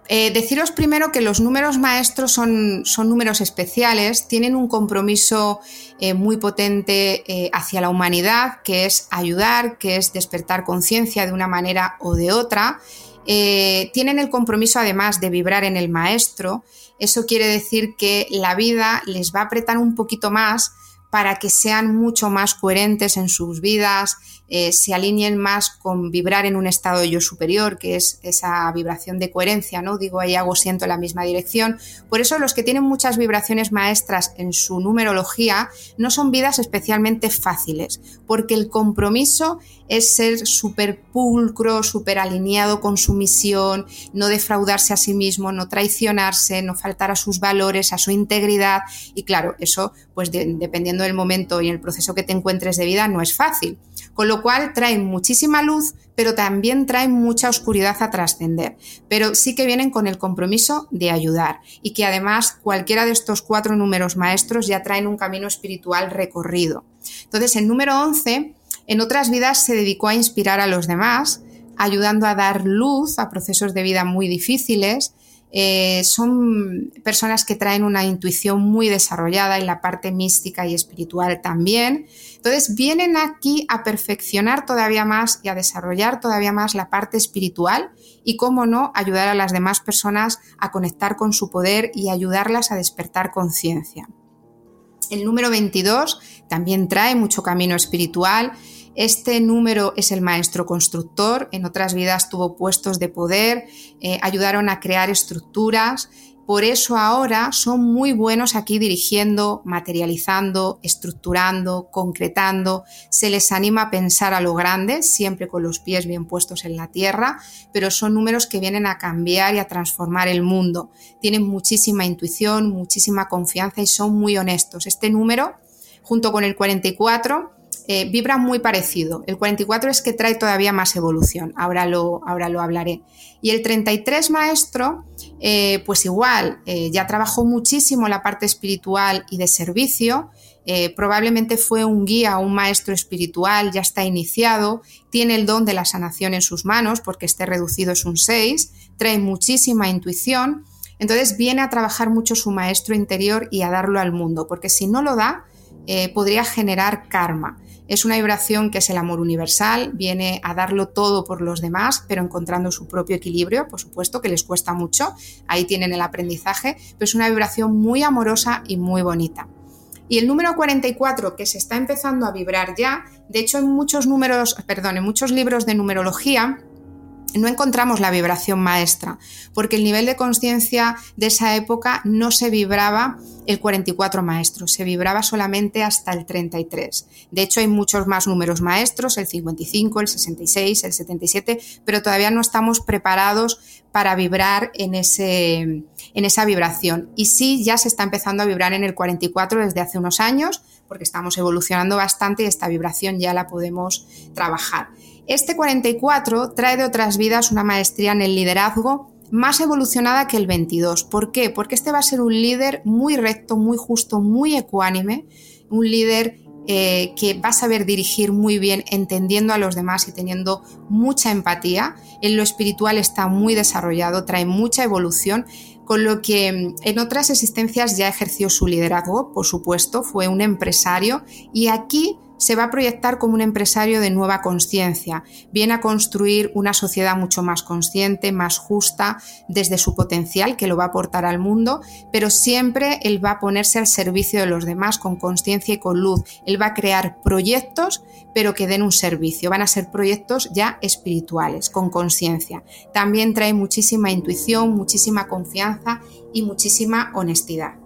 B: eh, deciros primero que los números maestros son, son números especiales, tienen un compromiso eh, muy potente eh, hacia la humanidad, que es ayudar, que es despertar conciencia de una manera o de otra. tienen el compromiso además de vibrar en el maestro. Eso quiere decir que la vida les va a apretar un poquito más para que sean mucho más coherentes en sus vidas, eh, se alineen más con vibrar en un estado yo superior, que es esa vibración de coherencia, ¿no? Digo, ahí hago, siento la misma dirección. Por eso los que tienen muchas vibraciones maestras en su numerología no son vidas especialmente fáciles, porque el compromiso es ser súper pulcro, súper alineado con su misión, no defraudarse a sí mismo, no traicionarse, no faltar a sus valores, a su integridad. Y claro, eso, pues dependiendo del momento y el proceso que te encuentres de vida, no es fácil. Con lo cual traen muchísima luz, pero también traen mucha oscuridad a trascender. Pero sí que vienen con el compromiso de ayudar y que además cualquiera de estos cuatro números maestros ya traen un camino espiritual recorrido. Entonces, el número 11 en otras vidas se dedicó a inspirar a los demás, ayudando a dar luz a procesos de vida muy difíciles. Eh, son personas que traen una intuición muy desarrollada en la parte mística y espiritual también. Entonces vienen aquí a perfeccionar todavía más y a desarrollar todavía más la parte espiritual y, cómo no, ayudar a las demás personas a conectar con su poder y ayudarlas a despertar conciencia. El número 22 también trae mucho camino espiritual. Este número es el maestro constructor, en otras vidas tuvo puestos de poder, eh, ayudaron a crear estructuras por eso ahora son muy buenos aquí dirigiendo, materializando, estructurando, concretando. Se les anima a pensar a lo grande, siempre con los pies bien puestos en la tierra, pero son números que vienen a cambiar y a transformar el mundo. Tienen muchísima intuición, muchísima confianza y son muy honestos. Este número, junto con el 44, eh, vibra muy parecido. El 44 es que trae todavía más evolución, ahora lo, ahora lo hablaré. Y el 33 maestro, eh, pues igual, eh, ya trabajó muchísimo la parte espiritual y de servicio, probablemente fue un guía un maestro espiritual, ya está iniciado, tiene el don de la sanación en sus manos, porque este reducido es un 6, trae muchísima intuición, entonces viene a trabajar mucho su maestro interior y a darlo al mundo, porque si no lo da, podría generar karma. Es una vibración que es el amor universal, viene a darlo todo por los demás, pero encontrando su propio equilibrio, por supuesto, que les cuesta mucho, ahí tienen el aprendizaje, pero es una vibración muy amorosa y muy bonita. Y el número 44, que se está empezando a vibrar ya, de hecho en muchos números, perdón, en muchos libros de numerología, no encontramos la vibración maestra, porque el nivel de conciencia de esa época no se vibraba el 44 maestro, se vibraba solamente hasta el 33. De hecho, hay muchos más números maestros, el 55, el 66, el 77, pero todavía no estamos preparados para vibrar en, ese, en esa vibración. Y sí, ya se está empezando a vibrar en el 44 desde hace unos años, porque estamos evolucionando bastante y esta vibración ya la podemos trabajar. Este 44 trae de otras vidas una maestría en el liderazgo más evolucionada que el 22. ¿Por qué? Porque este va a ser un líder muy recto, muy justo, muy ecuánime, un líder eh, que va a saber dirigir muy bien, entendiendo a los demás y teniendo mucha empatía. En lo espiritual está muy desarrollado, trae mucha evolución, con lo que mm, en otras existencias ya ejerció su liderazgo, por supuesto, fue un empresario y aquí se va a proyectar como un empresario de nueva conciencia. Viene a construir una sociedad mucho más consciente, más justa, desde su potencial que lo va a aportar al mundo, pero siempre él va a ponerse al servicio de los demás con conciencia y con luz. Él va a crear proyectos, pero que den un servicio. Van a ser proyectos ya espirituales, con conciencia. También trae muchísima intuición, muchísima confianza y muchísima honestidad.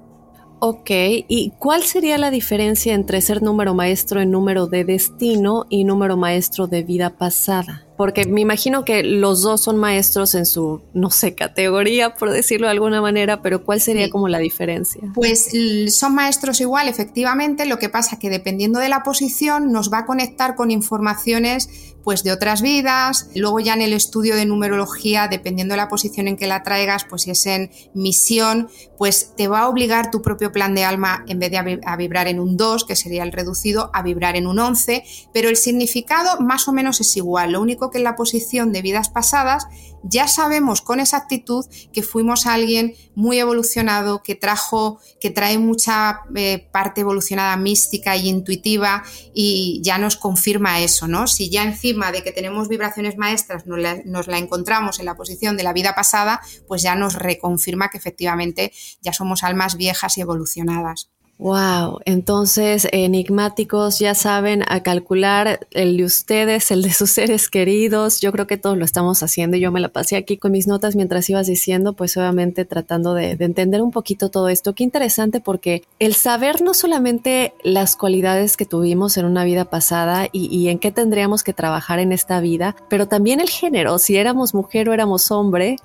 A: Ok, ¿y cuál sería la diferencia entre ser número maestro en número de destino y número maestro de vida pasada? Porque me imagino que los dos son maestros en su, no sé, categoría, por decirlo de alguna manera, pero ¿cuál sería como la diferencia?
B: Pues son maestros igual, efectivamente, lo que pasa que dependiendo de la posición nos va a conectar con informaciones pues de otras vidas, luego ya en el estudio de numerología, dependiendo de la posición en que la traigas, pues si es en misión, pues te va a obligar tu propio plan de alma, en vez de a vibrar en un 2, que sería el reducido, a vibrar en un 11, pero el significado más o menos es igual, lo único que en la posición de vidas pasadas ya sabemos con exactitud que fuimos alguien muy evolucionado, que trajo, que trae mucha eh, parte evolucionada mística y intuitiva y ya nos confirma eso, ¿no? Si ya encima de que tenemos vibraciones maestras nos la, nos la encontramos en la posición de la vida pasada, pues ya nos reconfirma que efectivamente ya somos almas viejas y evolucionadas.
A: Wow, entonces enigmáticos ya saben a calcular el de ustedes, el de sus seres queridos. Yo creo que todos lo estamos haciendo. Yo me la pasé aquí con mis notas mientras ibas diciendo, pues obviamente tratando de, entender un poquito todo esto. Qué interesante porque el saber no solamente las cualidades que tuvimos en una vida pasada y, y en qué tendríamos que trabajar en esta vida, pero también el género, si éramos mujer o éramos hombre,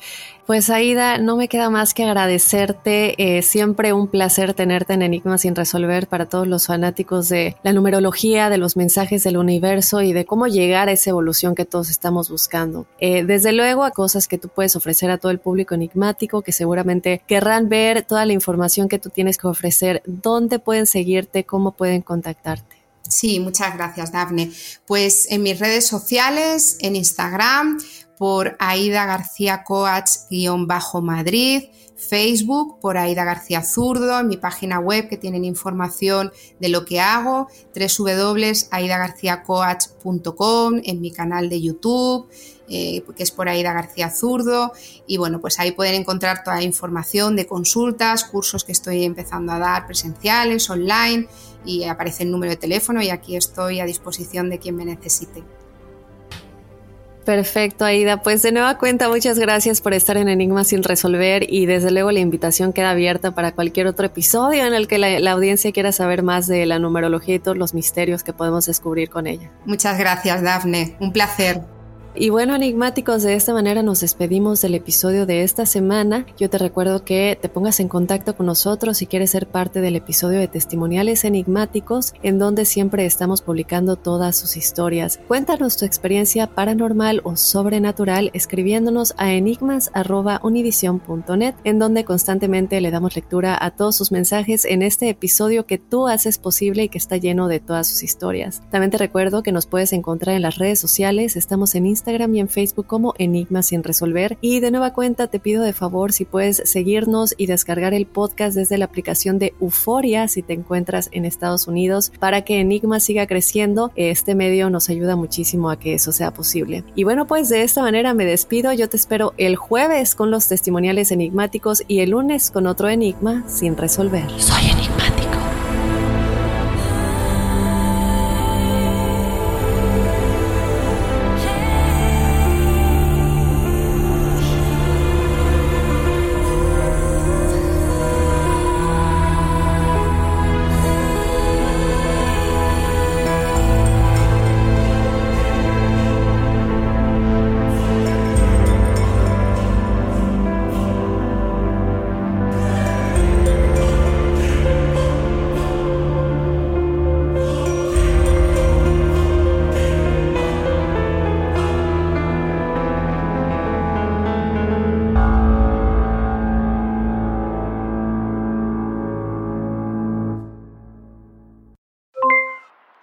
A: pues Aida, no me queda más que agradecerte. Eh, siempre un placer tenerte en Enigma sin resolver para todos los fanáticos de la numerología, de los mensajes del universo y de cómo llegar a esa evolución que todos estamos buscando. Eh, desde luego a cosas que tú puedes ofrecer a todo el público enigmático que seguramente querrán ver toda la información que tú tienes que ofrecer, dónde pueden seguirte, cómo pueden contactarte.
B: Sí, muchas gracias, Dafne. Pues en mis redes sociales, en Instagram, por Aida García Coach-Madrid, Facebook por Aida García Zurdo, en mi página web que tienen información de lo que hago, www.aidagarciacoach.com, en mi canal de YouTube, eh, que es por Aida García Zurdo, y bueno, pues ahí pueden encontrar toda la información de consultas, cursos que estoy empezando a dar presenciales, online, y aparece el número de teléfono y aquí estoy a disposición de quien me necesite.
A: Perfecto, Aida. Pues de nueva cuenta, muchas gracias por estar en Enigma sin resolver y desde luego la invitación queda abierta para cualquier otro episodio en el que la, audiencia quiera saber más de la numerología y todos los misterios que podemos descubrir con ella.
B: Muchas gracias, Dafne. Un placer.
A: Y bueno, enigmáticos, de esta manera nos despedimos del episodio de esta semana. Yo te recuerdo que te pongas en contacto con nosotros si quieres ser parte del episodio de testimoniales enigmáticos, en donde siempre estamos publicando todas sus historias. Cuéntanos tu experiencia paranormal o sobrenatural escribiéndonos a enigmas.univision.net, en donde constantemente le damos lectura a todos sus mensajes en este episodio que tú haces posible y que está lleno de todas sus historias. También te recuerdo que nos puedes encontrar en las redes sociales, estamos en Instagram Instagram y en Facebook como Enigmas sin resolver. Y de nueva cuenta te pido de favor si puedes seguirnos y descargar el podcast desde la aplicación de Euforia si te encuentras en Estados Unidos para que Enigmas siga creciendo. Este medio nos ayuda muchísimo a que eso sea posible. Y bueno, pues de esta manera me despido. Yo te espero el jueves con los testimoniales enigmáticos y el lunes con otro enigma sin resolver. Soy enigmático.